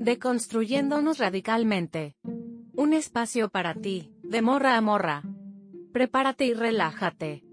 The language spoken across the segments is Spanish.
Deconstruyéndonos radicalmente. Un espacio para ti, de morra a morra. Prepárate y relájate.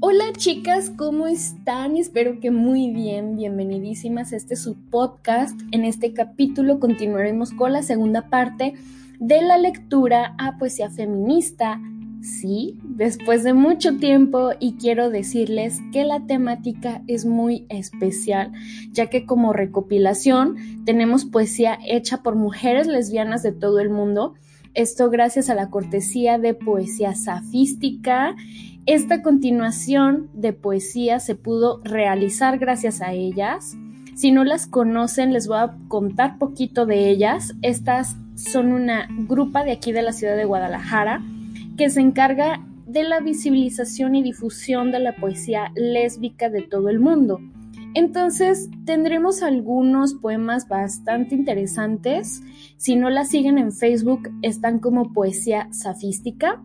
Hola chicas, ¿cómo están? Espero que muy bien, bienvenidísimas. Este es su podcast. En este capítulo continuaremos con la segunda parte de la lectura a poesía feminista. Sí, después de mucho tiempo y quiero decirles que la temática es muy especial, ya que como recopilación tenemos poesía hecha por mujeres lesbianas de todo el mundo. Esto gracias a la cortesía de poesía safística esta continuación de poesía se pudo realizar gracias a ellas. Si no las conocen, les voy a contar poquito de ellas. Estas son una grupa de aquí de la ciudad de Guadalajara que se encarga de la visibilización y difusión de la poesía lésbica de todo el mundo. Entonces tendremos algunos poemas bastante interesantes. Si no las siguen en Facebook, están como Poesía Safística.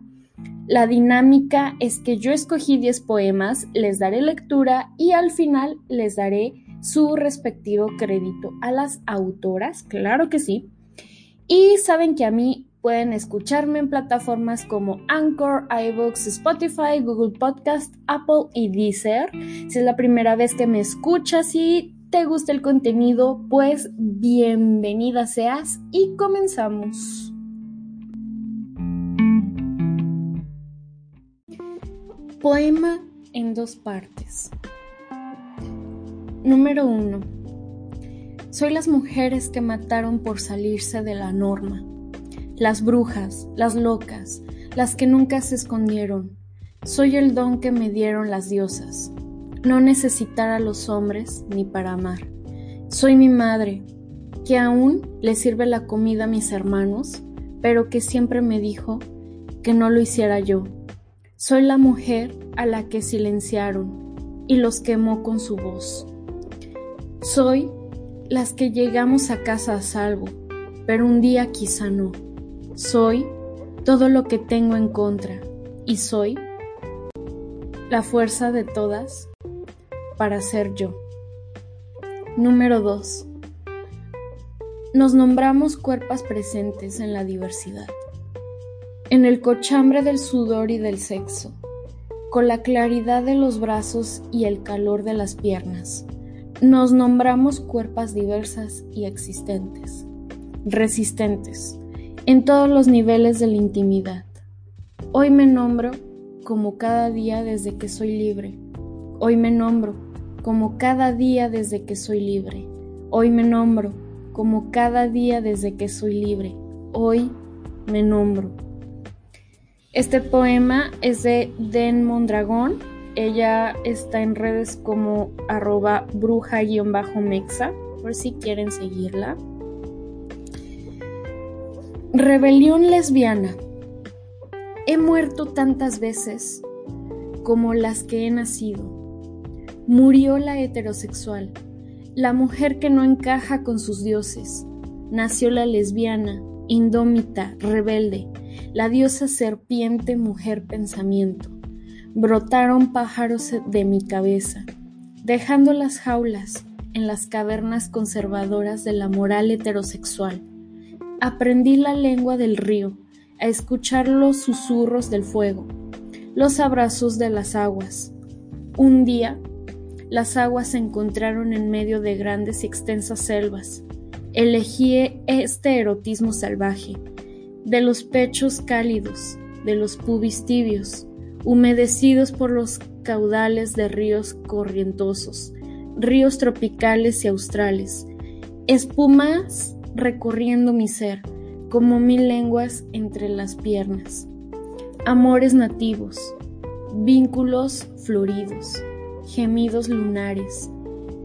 La dinámica es que yo escogí 10 poemas, les daré lectura y al final les daré su respectivo crédito a las autoras, claro que sí. Y saben que a mí pueden escucharme en plataformas como Anchor, iVoox, Spotify, Google Podcast, Apple y Deezer. Si es la primera vez que me escuchas y te gusta el contenido, pues bienvenida seas y comenzamos. Poema en dos partes. Número 1. Soy las mujeres que mataron por salirse de la norma. Las brujas, las locas, las que nunca se escondieron. Soy el don que me dieron las diosas. No necesitar a los hombres ni para amar. Soy mi madre, que aún le sirve la comida a mis hermanos, pero que siempre me dijo que no lo hiciera yo soy la mujer a la que silenciaron y los quemó con su voz. Soy las que llegamos a casa a salvo, pero un día quizá no. Soy todo lo que tengo en contra y soy la fuerza de todas para ser yo. Número 2. Nos nombramos cuerpos presentes en la diversidad en el cochambre del sudor y del sexo, con la claridad de los brazos y el calor de las piernas, nos nombramos cuerpas diversas y existentes, resistentes, en todos los niveles de la intimidad. Hoy me nombro como cada día desde que soy libre. Hoy me nombro como cada día desde que soy libre. Hoy me nombro como cada día desde que soy libre. Hoy me nombro. Este poema es de Den Mondragón. Ella está en redes como arroba bruja-mexa, por si quieren seguirla. Rebelión lesbiana. He muerto tantas veces como las que he nacido. Murió la heterosexual, la mujer que no encaja con sus dioses. Nació la lesbiana, indómita, rebelde la diosa serpiente mujer pensamiento. Brotaron pájaros de mi cabeza, dejando las jaulas en las cavernas conservadoras de la moral heterosexual. Aprendí la lengua del río, a escuchar los susurros del fuego, los abrazos de las aguas. Un día, las aguas se encontraron en medio de grandes y extensas selvas. Elegí este erotismo salvaje de los pechos cálidos, de los pubis tibios, humedecidos por los caudales de ríos corrientosos, ríos tropicales y australes, espumas recorriendo mi ser, como mil lenguas entre las piernas, amores nativos, vínculos floridos, gemidos lunares,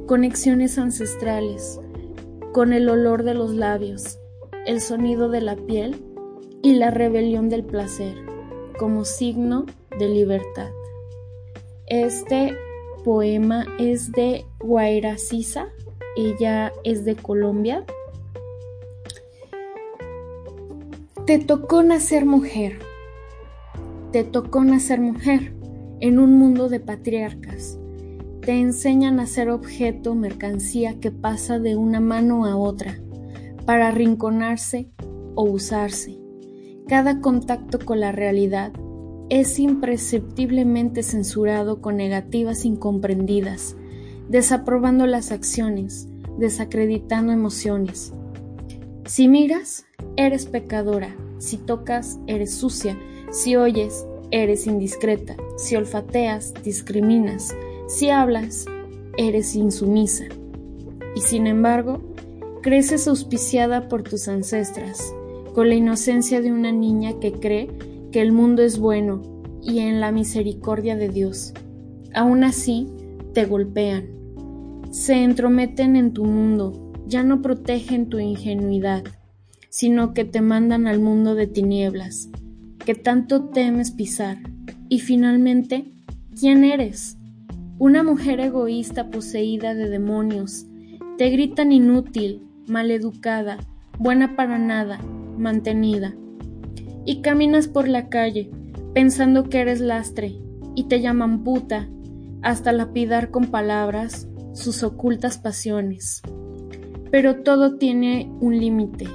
conexiones ancestrales, con el olor de los labios, el sonido de la piel y la rebelión del placer como signo de libertad. Este poema es de Guaira Sisa, ella es de Colombia. Te tocó nacer mujer, te tocó nacer mujer en un mundo de patriarcas. Te enseñan a ser objeto, mercancía que pasa de una mano a otra, para arrinconarse o usarse. Cada contacto con la realidad es imperceptiblemente censurado con negativas incomprendidas, desaprobando las acciones, desacreditando emociones. Si miras, eres pecadora, si tocas, eres sucia, si oyes, eres indiscreta, si olfateas, discriminas, si hablas, eres insumisa. Y sin embargo, creces auspiciada por tus ancestras, con la inocencia de una niña que cree que el mundo es bueno y en la misericordia de Dios. Aún así, te golpean, se entrometen en tu mundo, ya no protegen tu ingenuidad, sino que te mandan al mundo de tinieblas, que tanto temes pisar. Y finalmente, ¿quién eres? Una mujer egoísta poseída de demonios. Te gritan inútil, maleducada, buena para nada, mantenida. Y caminas por la calle, pensando que eres lastre, y te llaman puta, hasta lapidar con palabras sus ocultas pasiones. Pero todo tiene un límite.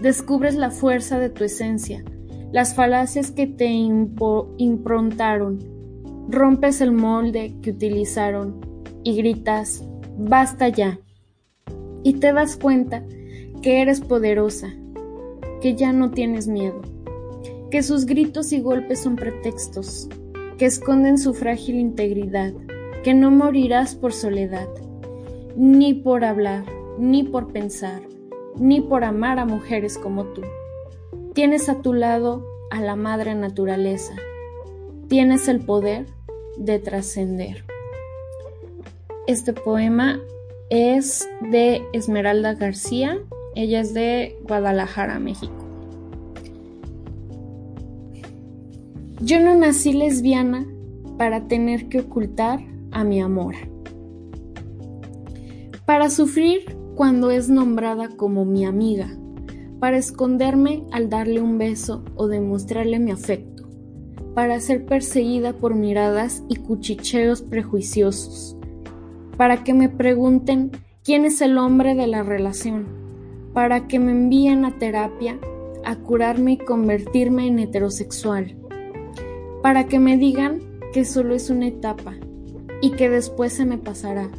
Descubres la fuerza de tu esencia, las falacias que te improntaron, rompes el molde que utilizaron y gritas, basta ya. Y te das cuenta que eres poderosa, que ya no tienes miedo, que sus gritos y golpes son pretextos, que esconden su frágil integridad, que no morirás por soledad, ni por hablar, ni por pensar, ni por amar a mujeres como tú. Tienes a tu lado a la madre naturaleza. Tienes el poder de trascender. Este poema es de Esmeralda García. Ella es de Guadalajara, México. Yo no nací lesbiana para tener que ocultar a mi amor. Para sufrir cuando es nombrada como mi amiga para esconderme al darle un beso o demostrarle mi afecto, para ser perseguida por miradas y cuchicheos prejuiciosos, para que me pregunten quién es el hombre de la relación, para que me envíen a terapia a curarme y convertirme en heterosexual, para que me digan que solo es una etapa y que después se me pasará,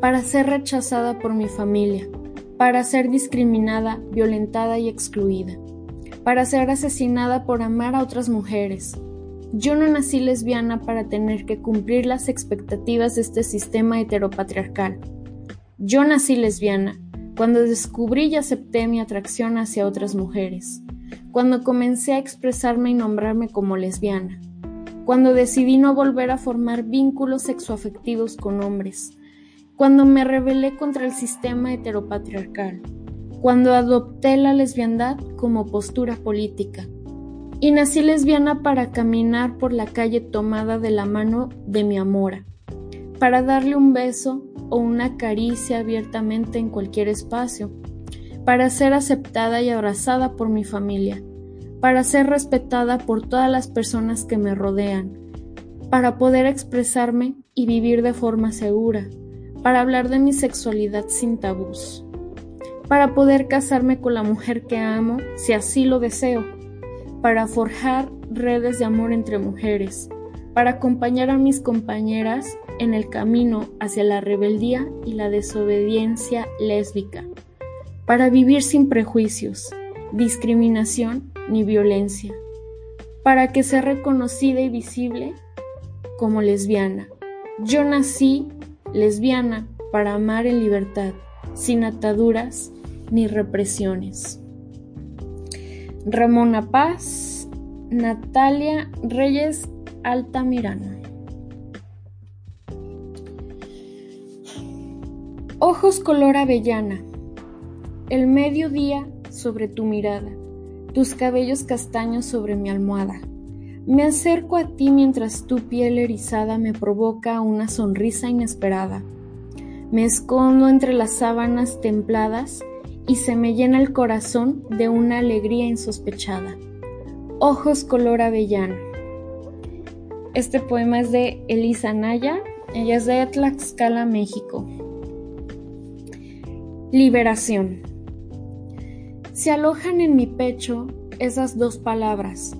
para ser rechazada por mi familia, para ser discriminada, violentada y excluida, para ser asesinada por amar a otras mujeres. Yo no nací lesbiana para tener que cumplir las expectativas de este sistema heteropatriarcal. Yo nací lesbiana cuando descubrí y acepté mi atracción hacia otras mujeres, cuando comencé a expresarme y nombrarme como lesbiana, cuando decidí no volver a formar vínculos sexoafectivos con hombres, cuando me rebelé contra el sistema heteropatriarcal, cuando adopté la lesbiandad como postura política. Y nací lesbiana para caminar por la calle tomada de la mano de mi amora, para darle un beso o una caricia abiertamente en cualquier espacio, para ser aceptada y abrazada por mi familia, para ser respetada por todas las personas que me rodean, para poder expresarme y vivir de forma segura, para hablar de mi sexualidad sin tabús, para poder casarme con la mujer que amo si así lo deseo, para forjar redes de amor entre mujeres, para acompañar a mis compañeras en el camino hacia la rebeldía y la desobediencia lésbica, para vivir sin prejuicios, discriminación ni violencia, para que sea reconocida y visible como lesbiana. Yo nací lesbiana para amar en libertad, sin ataduras ni represiones. Ramona Paz, Natalia Reyes Altamirano. Ojos color avellana, el mediodía sobre tu mirada, tus cabellos castaños sobre mi almohada me acerco a ti mientras tu piel erizada me provoca una sonrisa inesperada. Me escondo entre las sábanas templadas y se me llena el corazón de una alegría insospechada. Ojos color avellana, Este poema es de Elisa Naya, ella es de Tlaxcala, México. Liberación. Se alojan en mi pecho esas dos palabras,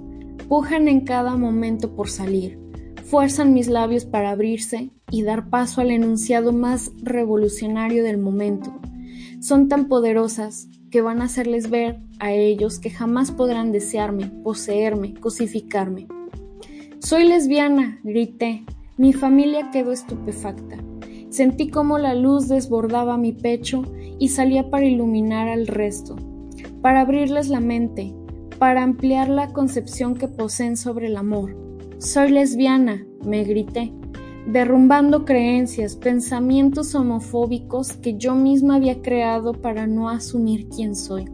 pujan en cada momento por salir, fuerzan mis labios para abrirse y dar paso al enunciado más revolucionario del momento. Son tan poderosas que van a hacerles ver a ellos que jamás podrán desearme, poseerme, cosificarme. Soy lesbiana, grité. Mi familia quedó estupefacta. Sentí como la luz desbordaba mi pecho y salía para iluminar al resto, para abrirles la mente, para ampliar la concepción que poseen sobre el amor. Soy lesbiana, me grité, derrumbando creencias, pensamientos homofóbicos que yo misma había creado para no asumir quién soy.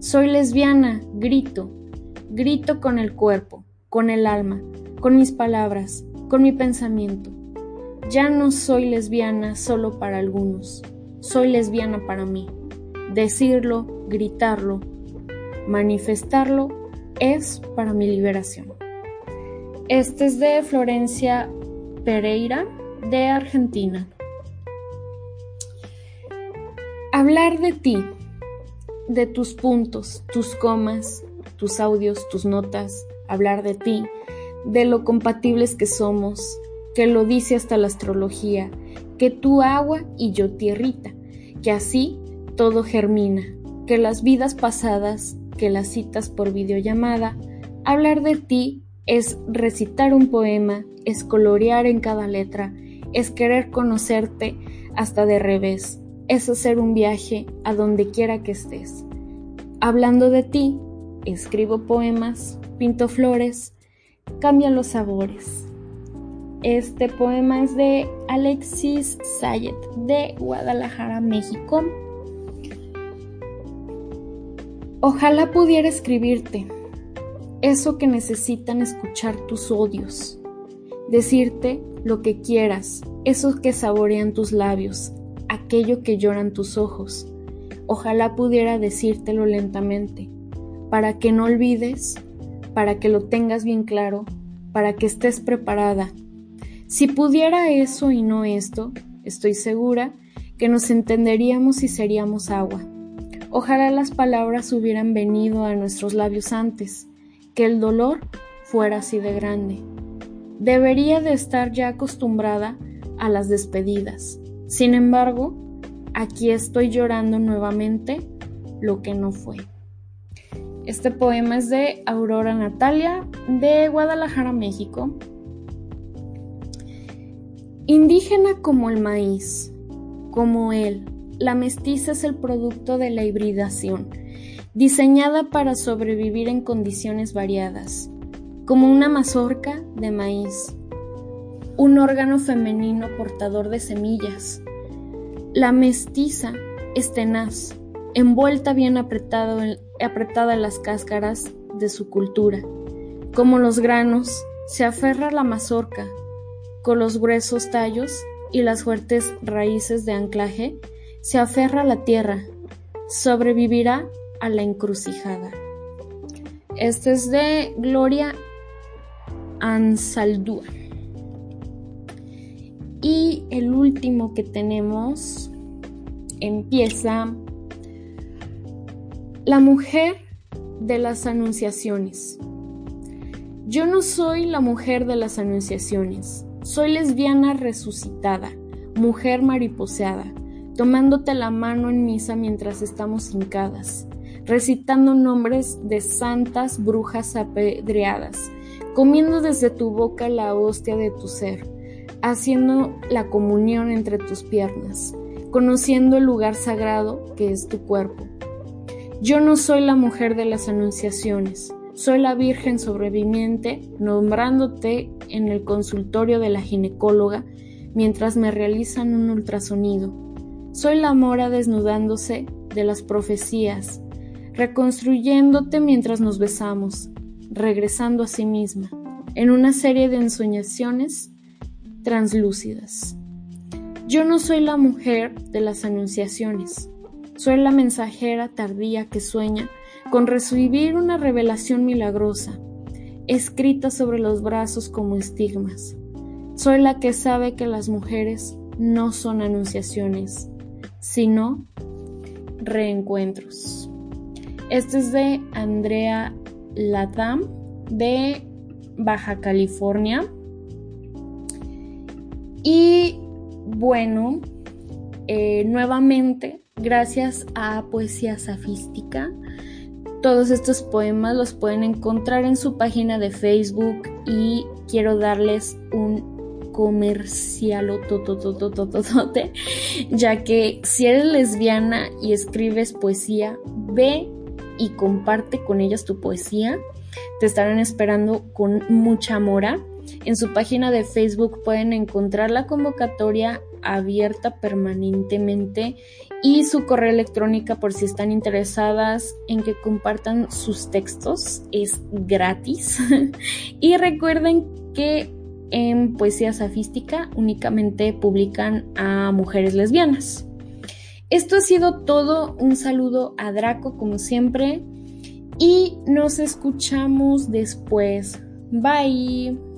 Soy lesbiana, grito, grito con el cuerpo, con el alma, con mis palabras, con mi pensamiento. Ya no soy lesbiana solo para algunos, soy lesbiana para mí. Decirlo, gritarlo, manifestarlo es para mi liberación. Este es de Florencia Pereira, de Argentina. Hablar de ti, de tus puntos, tus comas, tus audios, tus notas, hablar de ti, de lo compatibles que somos, que lo dice hasta la astrología, que tú agua y yo tierrita, que así todo germina, que las vidas pasadas que las citas por videollamada, hablar de ti es recitar un poema, es colorear en cada letra, es querer conocerte hasta de revés, es hacer un viaje a donde quiera que estés. Hablando de ti, escribo poemas, pinto flores, cambia los sabores. Este poema es de Alexis Sayet de Guadalajara, México. Ojalá pudiera escribirte eso que necesitan escuchar tus odios, decirte lo que quieras, eso que saborean tus labios, aquello que lloran tus ojos. Ojalá pudiera decírtelo lentamente, para que no olvides, para que lo tengas bien claro, para que estés preparada. Si pudiera eso y no esto, estoy segura que nos entenderíamos y seríamos agua. Ojalá las palabras hubieran venido a nuestros labios antes, que el dolor fuera así de grande. Debería de estar ya acostumbrada a las despedidas. Sin embargo, aquí estoy llorando nuevamente lo que no fue. Este poema es de Aurora Natalia de Guadalajara, México. Indígena como el maíz, como él, la mestiza es el producto de la hibridación, diseñada para sobrevivir en condiciones variadas, como una mazorca de maíz, un órgano femenino portador de semillas. La mestiza es tenaz, envuelta bien apretado apretada en las cáscaras de su cultura. Como los granos, se aferra a la mazorca, con los gruesos tallos y las fuertes raíces de anclaje se aferra a la tierra, sobrevivirá a la encrucijada. Este es de Gloria Ansaldúa. Y el último que tenemos empieza La mujer de las anunciaciones. Yo no soy la mujer de las anunciaciones, soy lesbiana resucitada, mujer mariposeada tomándote la mano en misa mientras estamos hincadas, recitando nombres de santas brujas apedreadas, comiendo desde tu boca la hostia de tu ser, haciendo la comunión entre tus piernas, conociendo el lugar sagrado que es tu cuerpo. Yo no soy la mujer de las anunciaciones, soy la Virgen sobreviviente, nombrándote en el consultorio de la ginecóloga mientras me realizan un ultrasonido soy la mora desnudándose de las profecías, reconstruyéndote mientras nos besamos, regresando a sí misma, en una serie de ensoñaciones translúcidas. Yo no soy la mujer de las anunciaciones, soy la mensajera tardía que sueña con recibir una revelación milagrosa. escritas sobre los brazos como estigmas. Soy la que sabe que las mujeres no son anunciaciones, sino reencuentros. Este es de Andrea Latam de Baja California. Y bueno, eh, nuevamente, gracias a Poesía Safística, todos estos poemas los pueden encontrar en su página de Facebook y quiero darles un comercial ya que si eres lesbiana y escribes poesía, ve y comparte con ellas tu poesía. Te estarán esperando con mucha mora. En su página de Facebook pueden encontrar la convocatoria abierta permanentemente y su correo electrónico por si están interesadas en que compartan sus textos. Es gratis. y recuerden que en Poesía Safística únicamente publican a mujeres lesbianas. Esto ha sido todo. Un saludo a Draco como siempre. Y nos escuchamos después. Bye.